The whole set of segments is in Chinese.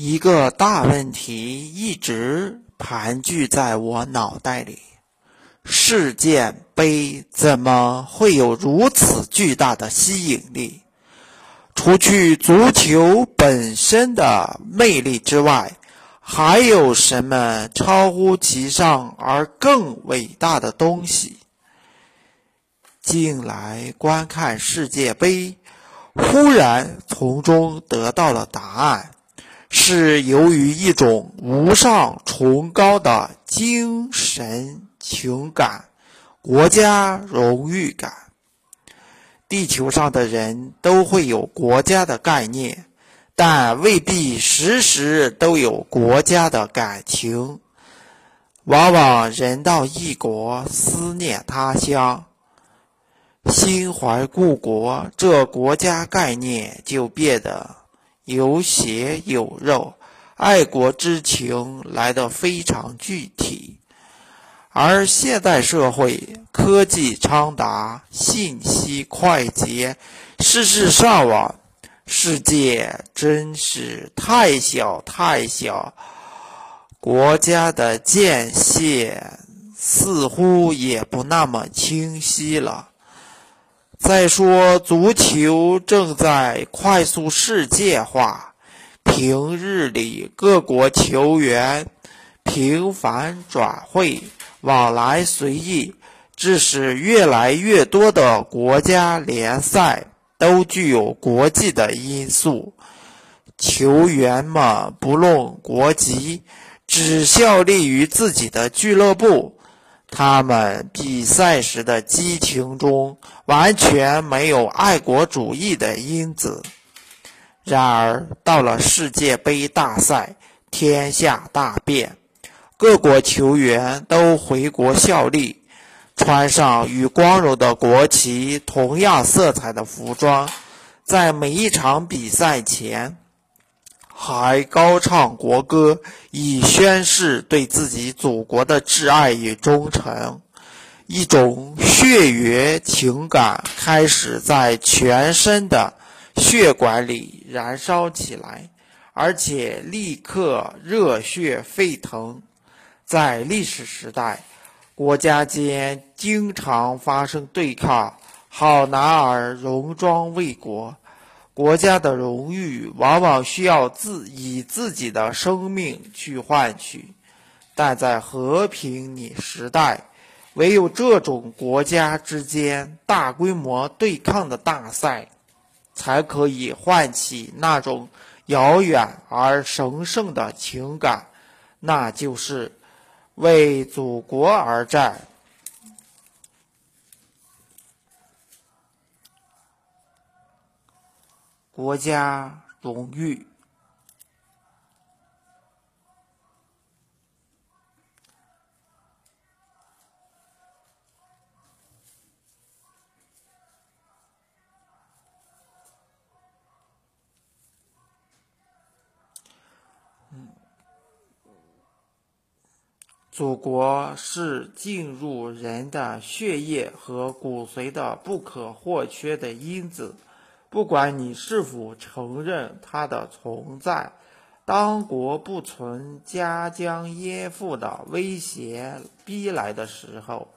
一个大问题一直盘踞在我脑袋里：世界杯怎么会有如此巨大的吸引力？除去足球本身的魅力之外，还有什么超乎其上而更伟大的东西？近来观看世界杯，忽然从中得到了答案。是由于一种无上崇高的精神情感、国家荣誉感。地球上的人都会有国家的概念，但未必时时都有国家的感情。往往人到异国，思念他乡，心怀故国，这国家概念就变得。有血有肉，爱国之情来得非常具体。而现代社会科技昌达，信息快捷，事事上网，世界真是太小太小，国家的界限似乎也不那么清晰了。再说，足球正在快速世界化，平日里各国球员频繁转会，往来随意，致使越来越多的国家联赛都具有国际的因素。球员们不论国籍，只效力于自己的俱乐部。他们比赛时的激情中完全没有爱国主义的因子。然而，到了世界杯大赛，天下大变，各国球员都回国效力，穿上与光荣的国旗同样色彩的服装，在每一场比赛前。还高唱国歌，以宣示对自己祖国的挚爱与忠诚。一种血缘情感开始在全身的血管里燃烧起来，而且立刻热血沸腾。在历史时代，国家间经常发生对抗，好男儿戎装为国。国家的荣誉往往需要自以自己的生命去换取，但在和平你时代，唯有这种国家之间大规模对抗的大赛，才可以唤起那种遥远而神圣的情感，那就是为祖国而战。国家荣誉。祖国是进入人的血液和骨髓的不可或缺的因子。不管你是否承认它的存在，当国不存家将焉附的威胁逼来的时候，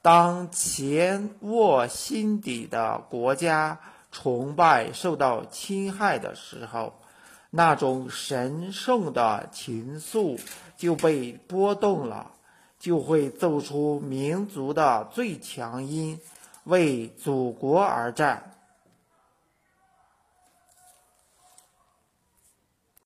当潜卧心底的国家崇拜受到侵害的时候，那种神圣的情愫就被波动了，就会奏出民族的最强音，为祖国而战。